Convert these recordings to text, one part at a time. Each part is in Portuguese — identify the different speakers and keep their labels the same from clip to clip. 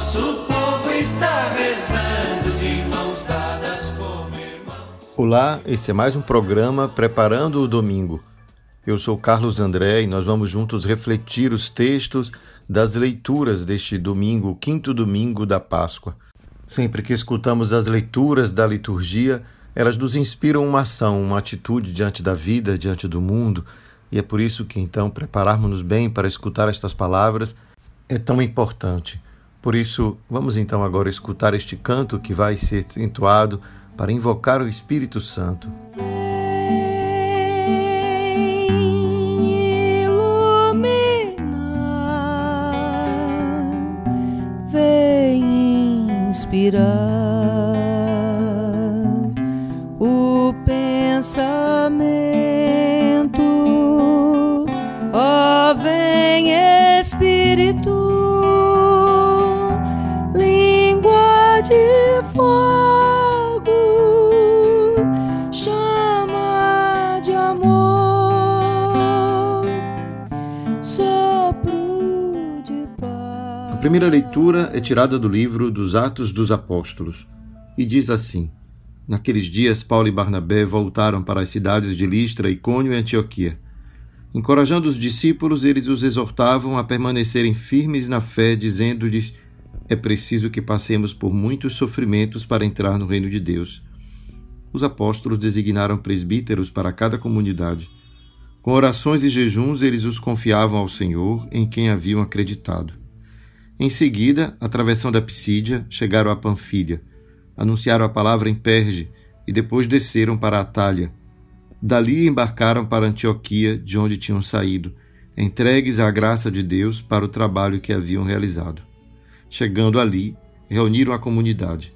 Speaker 1: Nosso povo está rezando de mãos dadas como irmãos.
Speaker 2: Olá, esse é mais um programa Preparando o Domingo. Eu sou Carlos André e nós vamos juntos refletir os textos das leituras deste domingo, quinto domingo da Páscoa. Sempre que escutamos as leituras da liturgia, elas nos inspiram uma ação, uma atitude diante da vida, diante do mundo, e é por isso que então prepararmos-nos bem para escutar estas palavras é tão importante. Por isso, vamos então agora escutar este canto que vai ser entoado para invocar o Espírito Santo.
Speaker 3: inspirar o pensamento.
Speaker 2: Primeira leitura é tirada do livro dos Atos dos Apóstolos e diz assim: Naqueles dias, Paulo e Barnabé voltaram para as cidades de Listra, Icônio e Antioquia. Encorajando os discípulos, eles os exortavam a permanecerem firmes na fé, dizendo-lhes: É preciso que passemos por muitos sofrimentos para entrar no reino de Deus. Os apóstolos designaram presbíteros para cada comunidade. Com orações e jejuns, eles os confiavam ao Senhor, em quem haviam acreditado. Em seguida, atravessando a Pisídia, chegaram a Panfilha, anunciaram a palavra em Perge e depois desceram para Atália. Dali embarcaram para Antioquia, de onde tinham saído, entregues à graça de Deus para o trabalho que haviam realizado. Chegando ali, reuniram a comunidade.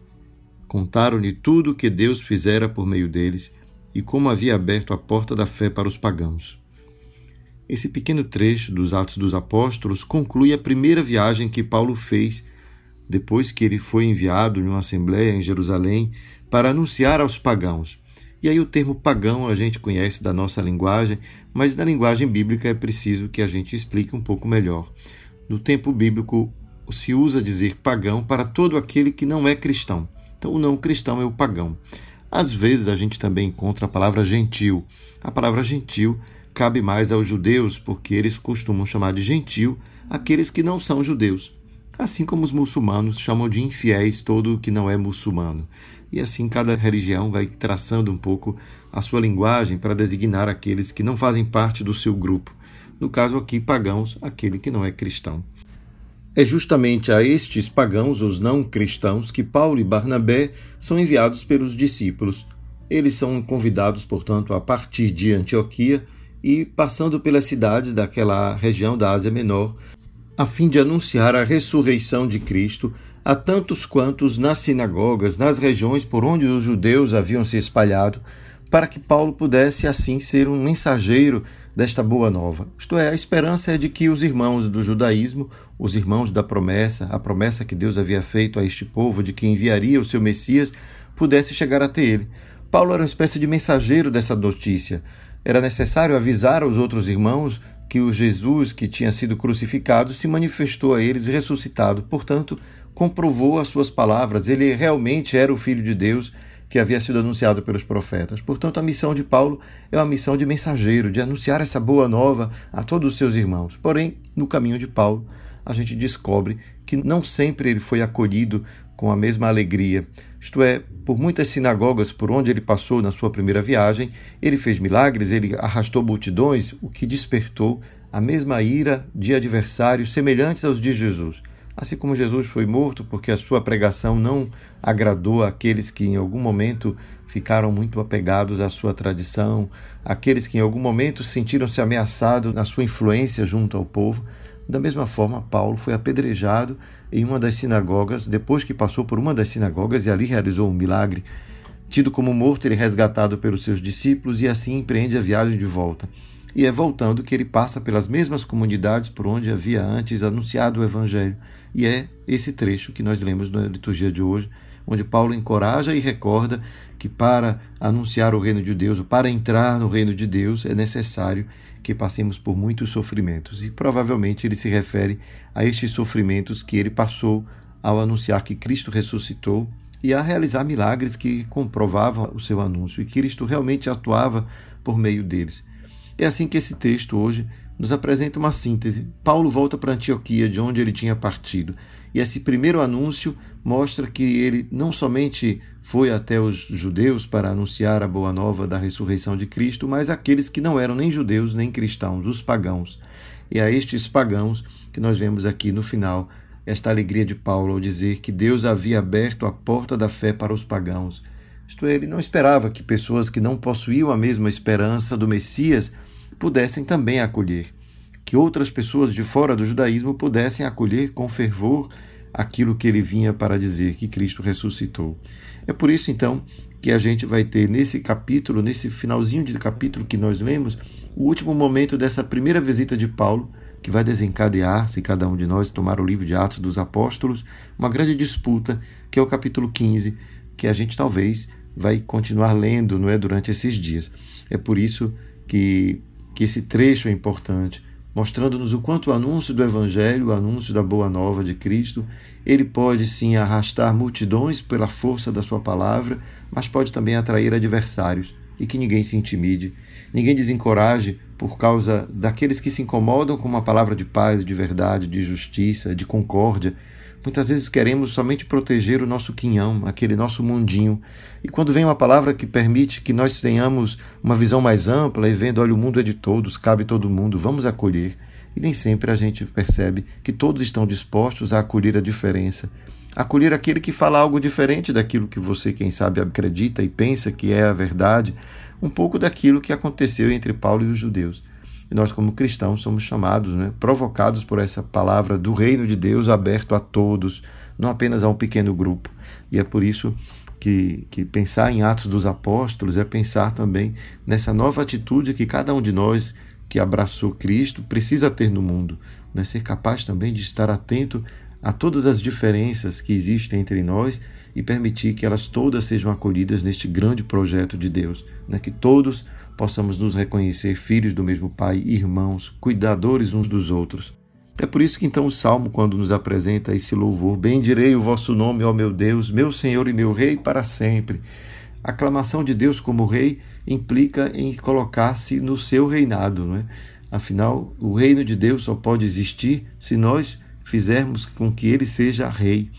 Speaker 2: Contaram-lhe tudo o que Deus fizera por meio deles e como havia aberto a porta da fé para os pagãos. Esse pequeno trecho dos Atos dos Apóstolos conclui a primeira viagem que Paulo fez depois que ele foi enviado em uma assembleia em Jerusalém para anunciar aos pagãos. E aí o termo pagão a gente conhece da nossa linguagem, mas na linguagem bíblica é preciso que a gente explique um pouco melhor. No tempo bíblico se usa dizer pagão para todo aquele que não é cristão. Então o não cristão é o pagão. Às vezes a gente também encontra a palavra gentil. A palavra gentil cabe mais aos judeus, porque eles costumam chamar de gentil aqueles que não são judeus. Assim como os muçulmanos chamam de infiéis todo o que não é muçulmano. E assim cada religião vai traçando um pouco a sua linguagem para designar aqueles que não fazem parte do seu grupo. No caso aqui, pagãos, aquele que não é cristão. É justamente a estes pagãos, os não cristãos, que Paulo e Barnabé são enviados pelos discípulos. Eles são convidados, portanto, a partir de Antioquia e passando pelas cidades daquela região da Ásia Menor, a fim de anunciar a ressurreição de Cristo a tantos quantos nas sinagogas, nas regiões por onde os judeus haviam se espalhado, para que Paulo pudesse assim ser um mensageiro desta boa nova. Isto é, a esperança é de que os irmãos do judaísmo, os irmãos da promessa, a promessa que Deus havia feito a este povo de que enviaria o seu Messias, pudesse chegar até ele. Paulo era uma espécie de mensageiro dessa notícia. Era necessário avisar aos outros irmãos que o Jesus que tinha sido crucificado se manifestou a eles ressuscitado. Portanto, comprovou as suas palavras, ele realmente era o Filho de Deus que havia sido anunciado pelos profetas. Portanto, a missão de Paulo é uma missão de mensageiro, de anunciar essa boa nova a todos os seus irmãos. Porém, no caminho de Paulo, a gente descobre que não sempre ele foi acolhido com a mesma alegria. Isto é, por muitas sinagogas por onde ele passou na sua primeira viagem, ele fez milagres, ele arrastou multidões, o que despertou a mesma ira de adversários semelhantes aos de Jesus. Assim como Jesus foi morto porque a sua pregação não agradou aqueles que em algum momento ficaram muito apegados à sua tradição, aqueles que em algum momento sentiram-se ameaçados na sua influência junto ao povo, da mesma forma, Paulo foi apedrejado em uma das sinagogas, depois que passou por uma das sinagogas e ali realizou um milagre. Tido como morto, ele é resgatado pelos seus discípulos e assim empreende a viagem de volta. E é voltando que ele passa pelas mesmas comunidades por onde havia antes anunciado o Evangelho. E é esse trecho que nós lemos na liturgia de hoje, onde Paulo encoraja e recorda que para anunciar o reino de Deus, ou para entrar no reino de Deus, é necessário que passemos por muitos sofrimentos. E provavelmente ele se refere a estes sofrimentos que ele passou ao anunciar que Cristo ressuscitou e a realizar milagres que comprovavam o seu anúncio e Cristo realmente atuava por meio deles. É assim que esse texto hoje nos apresenta uma síntese. Paulo volta para Antioquia, de onde ele tinha partido, e esse primeiro anúncio mostra que ele não somente foi até os judeus para anunciar a boa nova da ressurreição de Cristo, mas aqueles que não eram nem judeus nem cristãos, os pagãos. E a estes pagãos que nós vemos aqui no final esta alegria de Paulo ao dizer que Deus havia aberto a porta da fé para os pagãos. Isto é, ele não esperava que pessoas que não possuíam a mesma esperança do Messias pudessem também acolher, que outras pessoas de fora do judaísmo pudessem acolher com fervor aquilo que ele vinha para dizer, que Cristo ressuscitou. É por isso, então, que a gente vai ter nesse capítulo, nesse finalzinho de capítulo que nós lemos, o último momento dessa primeira visita de Paulo, que vai desencadear, se cada um de nós tomar o livro de Atos dos Apóstolos, uma grande disputa, que é o capítulo 15, que a gente talvez vai continuar lendo não é, durante esses dias. É por isso que, que esse trecho é importante, mostrando-nos o quanto o anúncio do Evangelho, o anúncio da Boa Nova de Cristo, ele pode sim arrastar multidões pela força da sua palavra, mas pode também atrair adversários e que ninguém se intimide, ninguém desencoraje por causa daqueles que se incomodam com uma palavra de paz, de verdade, de justiça, de concórdia. Muitas vezes queremos somente proteger o nosso quinhão, aquele nosso mundinho. E quando vem uma palavra que permite que nós tenhamos uma visão mais ampla e vendo, olha, o mundo é de todos, cabe todo mundo, vamos acolher. E nem sempre a gente percebe que todos estão dispostos a acolher a diferença, acolher aquele que fala algo diferente daquilo que você, quem sabe, acredita e pensa que é a verdade, um pouco daquilo que aconteceu entre Paulo e os judeus. Nós, como cristãos, somos chamados, né, provocados por essa palavra do reino de Deus aberto a todos, não apenas a um pequeno grupo. E é por isso que, que pensar em Atos dos Apóstolos é pensar também nessa nova atitude que cada um de nós que abraçou Cristo precisa ter no mundo, né? ser capaz também de estar atento a todas as diferenças que existem entre nós e permitir que elas todas sejam acolhidas neste grande projeto de Deus, né? que todos possamos nos reconhecer filhos do mesmo Pai, irmãos, cuidadores uns dos outros. É por isso que então o Salmo, quando nos apresenta esse louvor, bendirei o vosso nome, ó meu Deus, meu Senhor e meu Rei para sempre. A aclamação de Deus como Rei implica em colocar-se no seu reinado, não é? Afinal, o reino de Deus só pode existir se nós fizermos com que ele seja rei.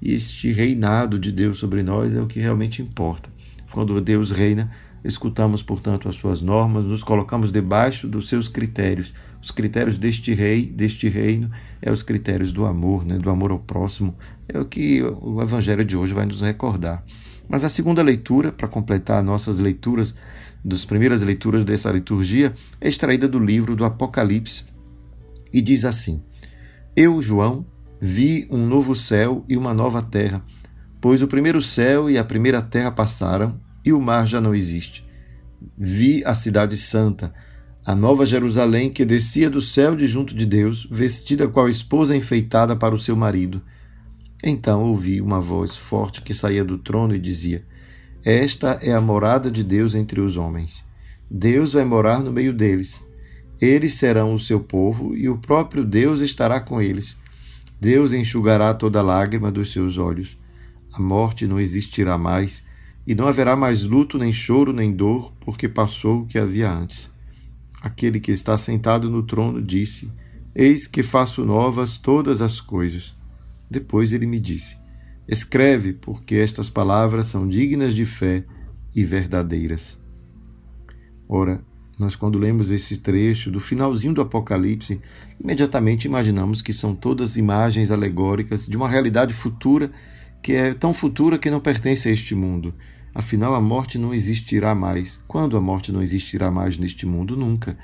Speaker 2: E este reinado de Deus sobre nós é o que realmente importa. Quando Deus reina, escutamos, portanto, as suas normas, nos colocamos debaixo dos seus critérios. Os critérios deste rei, deste reino, é os critérios do amor, né, do amor ao próximo. É o que o evangelho de hoje vai nos recordar. Mas a segunda leitura, para completar nossas leituras, das primeiras leituras dessa liturgia, é extraída do livro do Apocalipse e diz assim: Eu, João, vi um novo céu e uma nova terra, pois o primeiro céu e a primeira terra passaram e o mar já não existe. Vi a cidade santa, a nova Jerusalém que descia do céu de junto de Deus, vestida qual esposa enfeitada para o seu marido. Então ouvi uma voz forte que saía do trono e dizia: Esta é a morada de Deus entre os homens. Deus vai morar no meio deles. Eles serão o seu povo e o próprio Deus estará com eles. Deus enxugará toda lágrima dos seus olhos. A morte não existirá mais e não haverá mais luto, nem choro, nem dor, porque passou o que havia antes. Aquele que está sentado no trono disse: Eis que faço novas todas as coisas. Depois ele me disse: Escreve, porque estas palavras são dignas de fé e verdadeiras. Ora, nós, quando lemos esse trecho do finalzinho do Apocalipse, imediatamente imaginamos que são todas imagens alegóricas de uma realidade futura que é tão futura que não pertence a este mundo. Afinal, a morte não existirá mais. Quando a morte não existirá mais neste mundo? Nunca.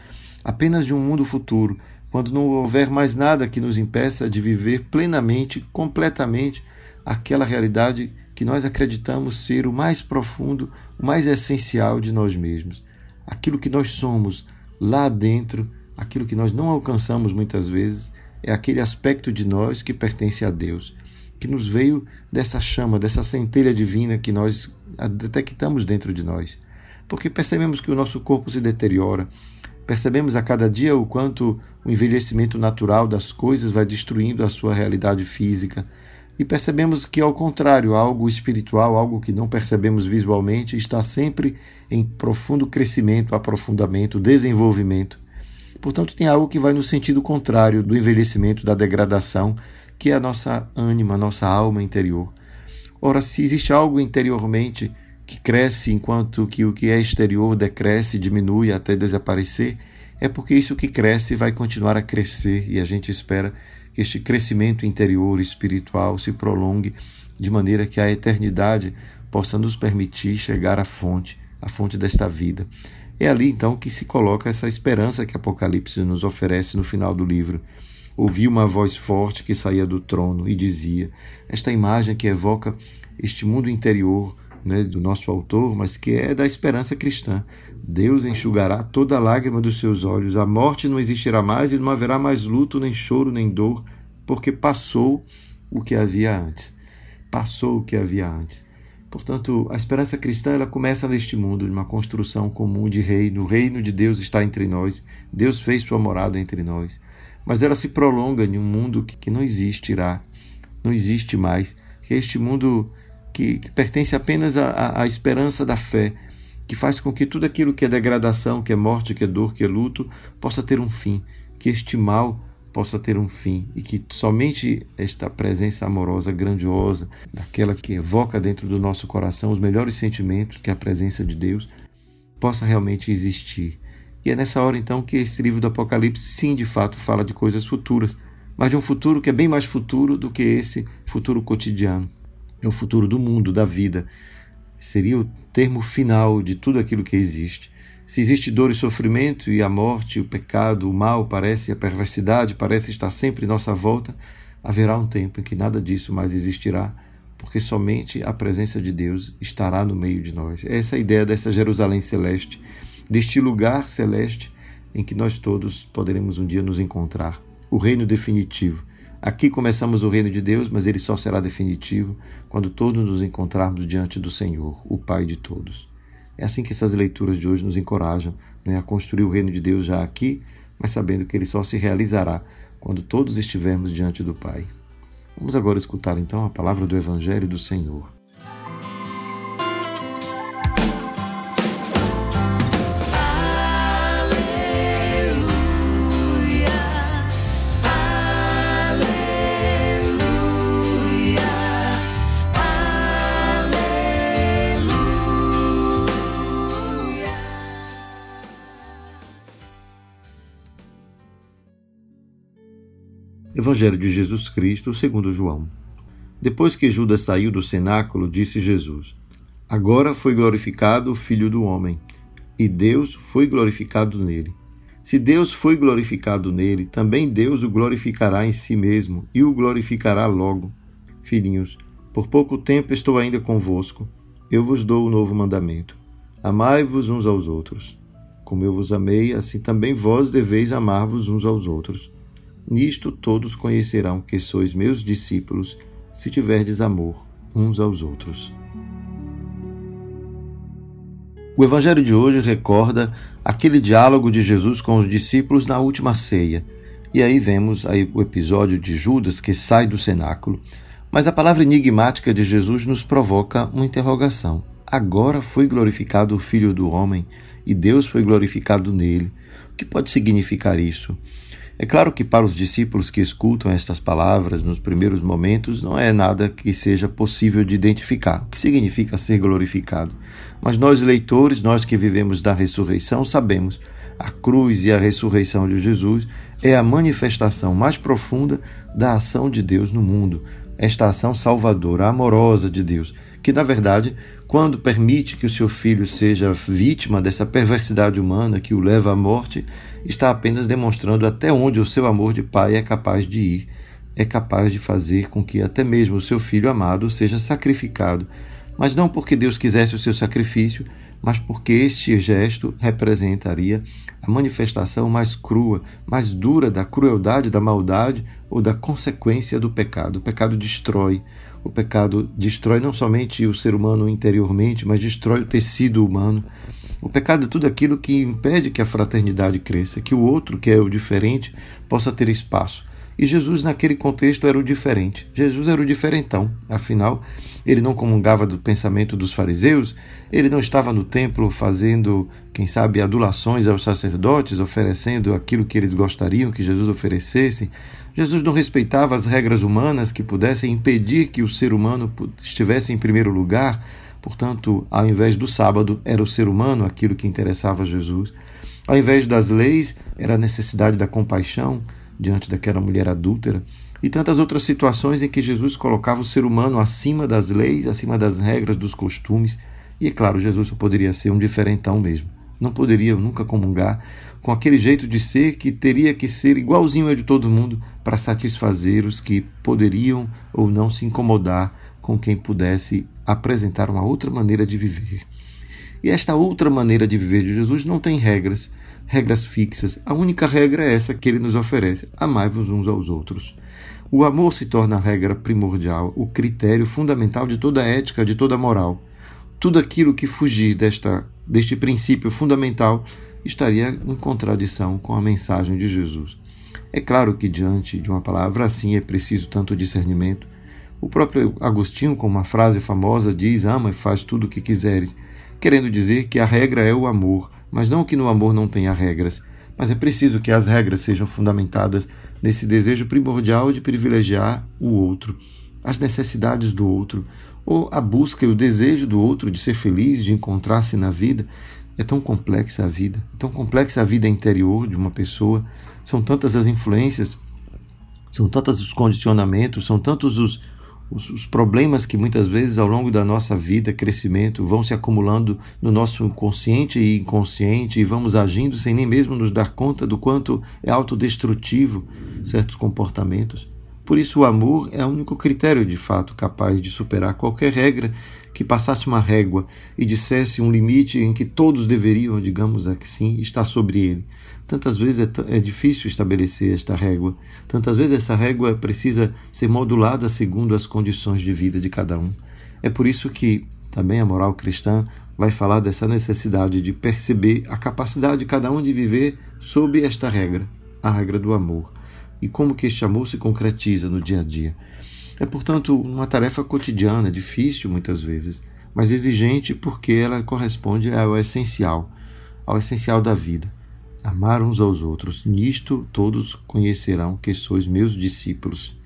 Speaker 2: Apenas de um mundo futuro, quando não houver mais nada que nos impeça de viver plenamente, completamente, aquela realidade que nós acreditamos ser o mais profundo, o mais essencial de nós mesmos. Aquilo que nós somos lá dentro, aquilo que nós não alcançamos muitas vezes, é aquele aspecto de nós que pertence a Deus, que nos veio dessa chama, dessa centelha divina que nós detectamos dentro de nós. Porque percebemos que o nosso corpo se deteriora, Percebemos a cada dia o quanto o envelhecimento natural das coisas vai destruindo a sua realidade física. E percebemos que, ao contrário, algo espiritual, algo que não percebemos visualmente, está sempre em profundo crescimento, aprofundamento, desenvolvimento. Portanto, tem algo que vai no sentido contrário do envelhecimento, da degradação, que é a nossa ânima, a nossa alma interior. Ora, se existe algo interiormente que cresce enquanto que o que é exterior decresce, diminui até desaparecer, é porque isso que cresce vai continuar a crescer e a gente espera que este crescimento interior espiritual se prolongue de maneira que a eternidade possa nos permitir chegar à fonte, à fonte desta vida. É ali então que se coloca essa esperança que Apocalipse nos oferece no final do livro. Ouvi uma voz forte que saía do trono e dizia: Esta imagem que evoca este mundo interior, né, do nosso autor, mas que é da esperança cristã. Deus enxugará toda lágrima dos seus olhos, a morte não existirá mais e não haverá mais luto, nem choro, nem dor, porque passou o que havia antes. Passou o que havia antes. Portanto, a esperança cristã ela começa neste mundo, numa construção comum de reino. O reino de Deus está entre nós. Deus fez sua morada entre nós. Mas ela se prolonga em um mundo que não existirá, não existe mais. Que este mundo que, que pertence apenas à, à esperança da fé, que faz com que tudo aquilo que é degradação, que é morte, que é dor, que é luto, possa ter um fim, que este mal possa ter um fim e que somente esta presença amorosa, grandiosa, daquela que evoca dentro do nosso coração os melhores sentimentos, que é a presença de Deus, possa realmente existir. E é nessa hora então que esse livro do Apocalipse, sim, de fato, fala de coisas futuras, mas de um futuro que é bem mais futuro do que esse futuro cotidiano é o futuro do mundo, da vida. Seria o termo final de tudo aquilo que existe. Se existe dor e sofrimento e a morte, o pecado, o mal parece, a perversidade parece estar sempre em nossa volta, haverá um tempo em que nada disso mais existirá, porque somente a presença de Deus estará no meio de nós. Essa é a ideia dessa Jerusalém celeste, deste lugar celeste em que nós todos poderemos um dia nos encontrar. O reino definitivo Aqui começamos o reino de Deus, mas ele só será definitivo quando todos nos encontrarmos diante do Senhor, o Pai de todos. É assim que essas leituras de hoje nos encorajam né, a construir o reino de Deus já aqui, mas sabendo que ele só se realizará quando todos estivermos diante do Pai. Vamos agora escutar então a palavra do Evangelho do Senhor. Evangelho de Jesus Cristo, segundo João. Depois que Judas saiu do cenáculo, disse Jesus: Agora foi glorificado o Filho do homem, e Deus foi glorificado nele. Se Deus foi glorificado nele, também Deus o glorificará em si mesmo e o glorificará logo. Filhinhos, por pouco tempo estou ainda convosco. Eu vos dou o um novo mandamento: Amai-vos uns aos outros. Como eu vos amei, assim também vós deveis amar-vos uns aos outros. Nisto todos conhecerão que sois meus discípulos, se tiverdes amor uns aos outros. O Evangelho de hoje recorda aquele diálogo de Jesus com os discípulos na última ceia. E aí vemos aí o episódio de Judas que sai do cenáculo. Mas a palavra enigmática de Jesus nos provoca uma interrogação. Agora foi glorificado o Filho do Homem e Deus foi glorificado nele. O que pode significar isso? É claro que para os discípulos que escutam estas palavras nos primeiros momentos não é nada que seja possível de identificar, o que significa ser glorificado. Mas nós, leitores, nós que vivemos da ressurreição, sabemos a cruz e a ressurreição de Jesus é a manifestação mais profunda da ação de Deus no mundo, esta ação salvadora, amorosa de Deus, que na verdade, quando permite que o seu filho seja vítima dessa perversidade humana que o leva à morte, está apenas demonstrando até onde o seu amor de pai é capaz de ir, é capaz de fazer com que até mesmo o seu filho amado seja sacrificado, mas não porque Deus quisesse o seu sacrifício, mas porque este gesto representaria a manifestação mais crua, mais dura da crueldade, da maldade ou da consequência do pecado. O pecado destrói. O pecado destrói não somente o ser humano interiormente, mas destrói o tecido humano. O pecado é tudo aquilo que impede que a fraternidade cresça, que o outro, que é o diferente, possa ter espaço. E Jesus, naquele contexto, era o diferente. Jesus era o diferentão. Afinal, ele não comungava do pensamento dos fariseus, ele não estava no templo fazendo, quem sabe, adulações aos sacerdotes, oferecendo aquilo que eles gostariam que Jesus oferecesse. Jesus não respeitava as regras humanas que pudessem impedir que o ser humano estivesse em primeiro lugar. Portanto, ao invés do sábado, era o ser humano aquilo que interessava a Jesus. Ao invés das leis, era a necessidade da compaixão diante daquela mulher adúltera, e tantas outras situações em que Jesus colocava o ser humano acima das leis, acima das regras, dos costumes. E é claro, Jesus só poderia ser um diferentão mesmo. Não poderia nunca comungar com aquele jeito de ser que teria que ser igualzinho a de todo mundo para satisfazer os que poderiam ou não se incomodar com quem pudesse apresentar uma outra maneira de viver. E esta outra maneira de viver de Jesus não tem regras, regras fixas. A única regra é essa que ele nos oferece: amai-vos uns aos outros. O amor se torna a regra primordial, o critério fundamental de toda ética, de toda moral. Tudo aquilo que fugir desta, deste princípio fundamental estaria em contradição com a mensagem de Jesus. É claro que diante de uma palavra assim é preciso tanto discernimento. O próprio Agostinho, com uma frase famosa, diz: Ama e faz tudo o que quiseres, querendo dizer que a regra é o amor, mas não que no amor não tenha regras, mas é preciso que as regras sejam fundamentadas nesse desejo primordial de privilegiar o outro, as necessidades do outro, ou a busca e o desejo do outro de ser feliz, de encontrar-se na vida. É tão complexa a vida, é tão complexa a vida interior de uma pessoa, são tantas as influências, são tantos os condicionamentos, são tantos os, os, os, problemas que muitas vezes ao longo da nossa vida, crescimento, vão se acumulando no nosso consciente e inconsciente e vamos agindo sem nem mesmo nos dar conta do quanto é autodestrutivo certos comportamentos. Por isso, o amor é o único critério de fato capaz de superar qualquer regra que passasse uma régua e dissesse um limite em que todos deveriam, digamos assim, estar sobre ele. Tantas vezes é, é, difícil estabelecer esta régua, tantas vezes essa régua precisa ser modulada segundo as condições de vida de cada um. É por isso que também a moral cristã vai falar dessa necessidade de perceber a capacidade de cada um de viver sob esta regra, a regra do amor, e como que este amor se concretiza no dia a dia. É, portanto, uma tarefa cotidiana, difícil muitas vezes, mas exigente porque ela corresponde ao essencial, ao essencial da vida amar uns aos outros. Nisto todos conhecerão que sois meus discípulos.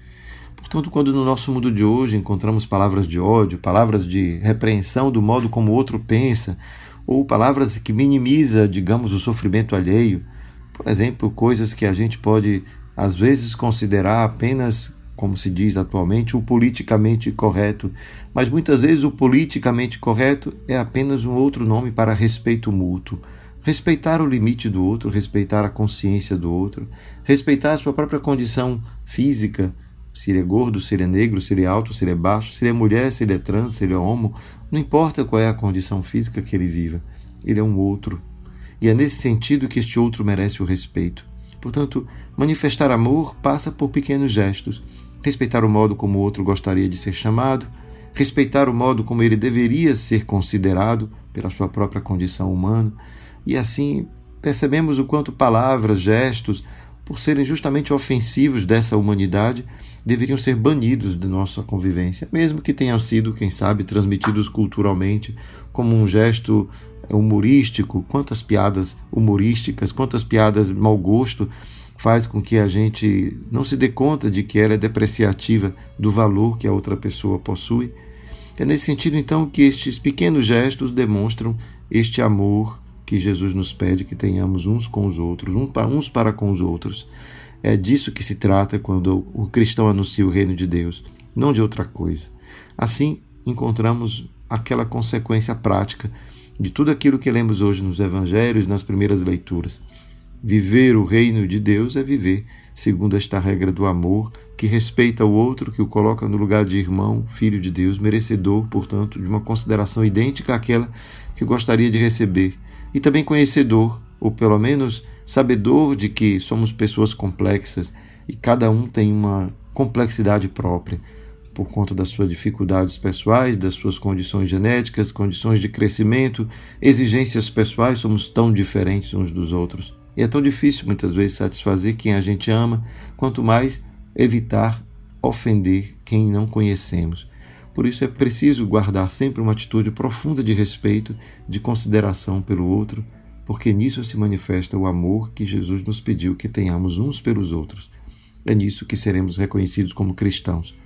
Speaker 2: Portanto, quando no nosso mundo de hoje encontramos palavras de ódio, palavras de repreensão do modo como o outro pensa, ou palavras que minimiza, digamos, o sofrimento alheio, por exemplo, coisas que a gente pode às vezes considerar apenas, como se diz atualmente, o politicamente correto, mas muitas vezes o politicamente correto é apenas um outro nome para respeito mútuo respeitar o limite do outro, respeitar a consciência do outro, respeitar a sua própria condição física, se ele é gordo, se ele é negro, se ele é alto, se ele é baixo, se ele é mulher, se ele é trans, se ele é homo, não importa qual é a condição física que ele viva, ele é um outro. E é nesse sentido que este outro merece o respeito. Portanto, manifestar amor passa por pequenos gestos. Respeitar o modo como o outro gostaria de ser chamado, respeitar o modo como ele deveria ser considerado pela sua própria condição humana, e assim percebemos o quanto palavras, gestos, por serem justamente ofensivos dessa humanidade, deveriam ser banidos de nossa convivência, mesmo que tenham sido, quem sabe, transmitidos culturalmente como um gesto humorístico. Quantas piadas humorísticas, quantas piadas mau gosto faz com que a gente não se dê conta de que ela é depreciativa do valor que a outra pessoa possui. É nesse sentido, então, que estes pequenos gestos demonstram este amor que Jesus nos pede que tenhamos uns com os outros, uns para com os outros. É disso que se trata quando o cristão anuncia o reino de Deus, não de outra coisa. Assim, encontramos aquela consequência prática de tudo aquilo que lemos hoje nos evangelhos, nas primeiras leituras. Viver o reino de Deus é viver segundo esta regra do amor, que respeita o outro, que o coloca no lugar de irmão, filho de Deus, merecedor, portanto, de uma consideração idêntica àquela que gostaria de receber, e também conhecedor, ou pelo menos sabedor de que somos pessoas complexas e cada um tem uma complexidade própria por conta das suas dificuldades pessoais, das suas condições genéticas, condições de crescimento, exigências pessoais, somos tão diferentes uns dos outros. E é tão difícil muitas vezes satisfazer quem a gente ama, quanto mais evitar ofender quem não conhecemos. Por isso é preciso guardar sempre uma atitude profunda de respeito, de consideração pelo outro, porque nisso se manifesta o amor que Jesus nos pediu que tenhamos uns pelos outros. É nisso que seremos reconhecidos como cristãos.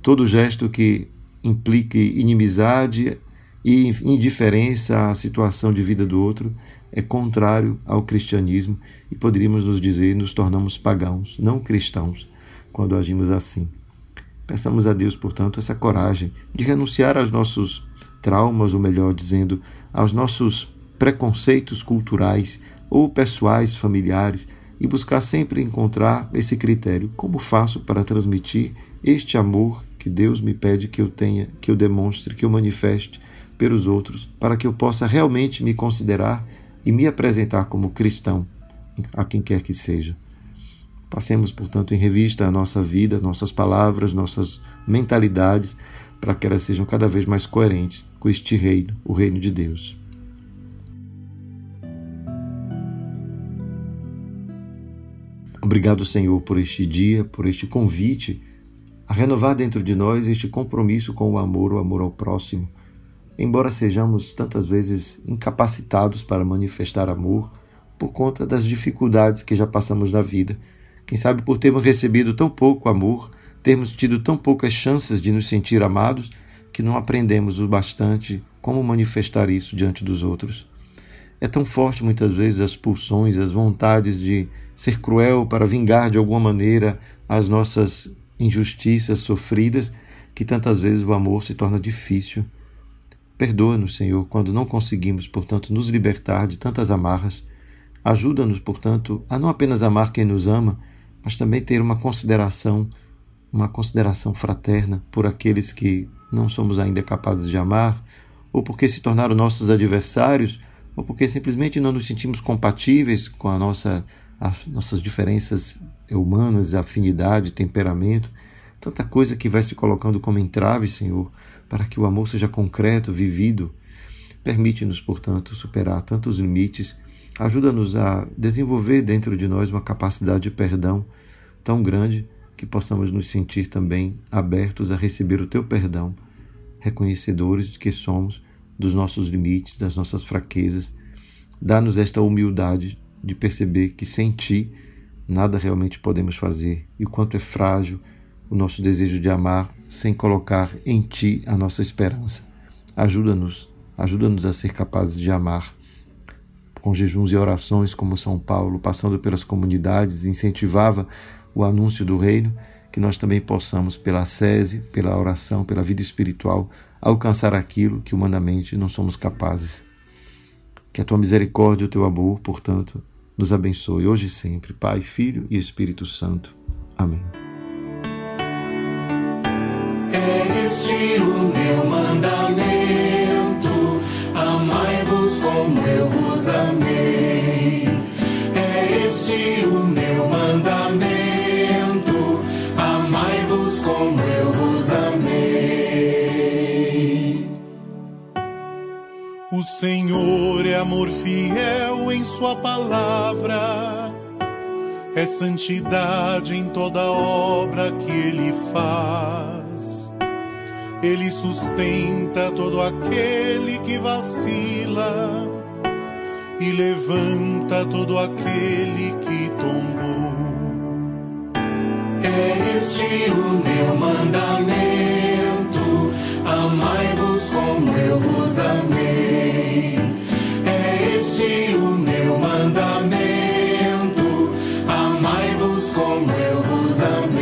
Speaker 2: Todo gesto que implique inimizade e indiferença à situação de vida do outro é contrário ao cristianismo e poderíamos nos dizer nos tornamos pagãos, não cristãos, quando agimos assim. Peçamos a Deus, portanto, essa coragem de renunciar aos nossos traumas, ou melhor dizendo, aos nossos preconceitos culturais ou pessoais, familiares, e buscar sempre encontrar esse critério. Como faço para transmitir este amor que Deus me pede que eu tenha, que eu demonstre, que eu manifeste pelos outros, para que eu possa realmente me considerar e me apresentar como cristão a quem quer que seja. Passemos, portanto, em revista a nossa vida, nossas palavras, nossas mentalidades, para que elas sejam cada vez mais coerentes com este reino, o reino de Deus. Obrigado, Senhor, por este dia, por este convite a renovar dentro de nós este compromisso com o amor, o amor ao próximo, embora sejamos tantas vezes incapacitados para manifestar amor por conta das dificuldades que já passamos na vida. Quem sabe por termos recebido tão pouco amor, termos tido tão poucas chances de nos sentir amados, que não aprendemos o bastante como manifestar isso diante dos outros. É tão forte muitas vezes as pulsões, as vontades de ser cruel para vingar de alguma maneira as nossas injustiças sofridas, que tantas vezes o amor se torna difícil Perdoa-nos, Senhor, quando não conseguimos, portanto, nos libertar de tantas amarras. Ajuda-nos, portanto, a não apenas amar quem nos ama, mas também ter uma consideração, uma consideração fraterna por aqueles que não somos ainda capazes de amar, ou porque se tornaram nossos adversários, ou porque simplesmente não nos sentimos compatíveis com a nossa, as nossas diferenças humanas, afinidade, temperamento tanta coisa que vai se colocando como entrave, Senhor, para que o amor seja concreto, vivido. Permite-nos, portanto, superar tantos limites. Ajuda-nos a desenvolver dentro de nós uma capacidade de perdão tão grande que possamos nos sentir também abertos a receber o teu perdão, reconhecedores de que somos dos nossos limites, das nossas fraquezas. Dá-nos esta humildade de perceber que sem ti nada realmente podemos fazer e o quanto é frágil o nosso desejo de amar sem colocar em Ti a nossa esperança. Ajuda-nos, ajuda-nos a ser capazes de amar. Com jejuns e orações, como São Paulo, passando pelas comunidades, incentivava o anúncio do reino, que nós também possamos, pela sese, pela oração, pela vida espiritual, alcançar aquilo que humanamente não somos capazes. Que a tua misericórdia e o teu amor, portanto, nos abençoe hoje e sempre, Pai, Filho e Espírito Santo. Amém.
Speaker 1: Vos amei. O
Speaker 4: Senhor é amor fiel em Sua palavra é santidade em toda obra que ele faz. Ele sustenta todo aquele que vacila e levanta todo aquele que tombou.
Speaker 1: Este o meu mandamento: amai-vos como eu vos amei. É este o meu mandamento: amai-vos como eu vos amei.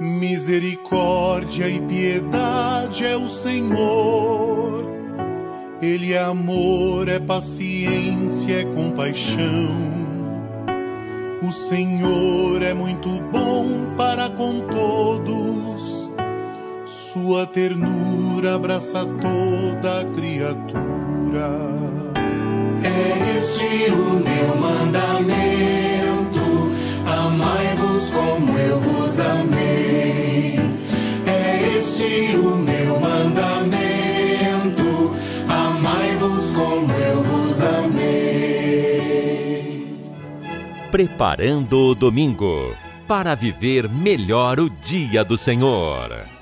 Speaker 4: Misericórdia e piedade é o Senhor. Ele é amor, é paciência, é compaixão. O Senhor é muito bom para com todos. Sua ternura abraça toda criatura.
Speaker 1: É este o meu mandamento: amai-vos como eu vos amei. É este o meu
Speaker 5: Preparando o domingo para viver melhor o dia do Senhor.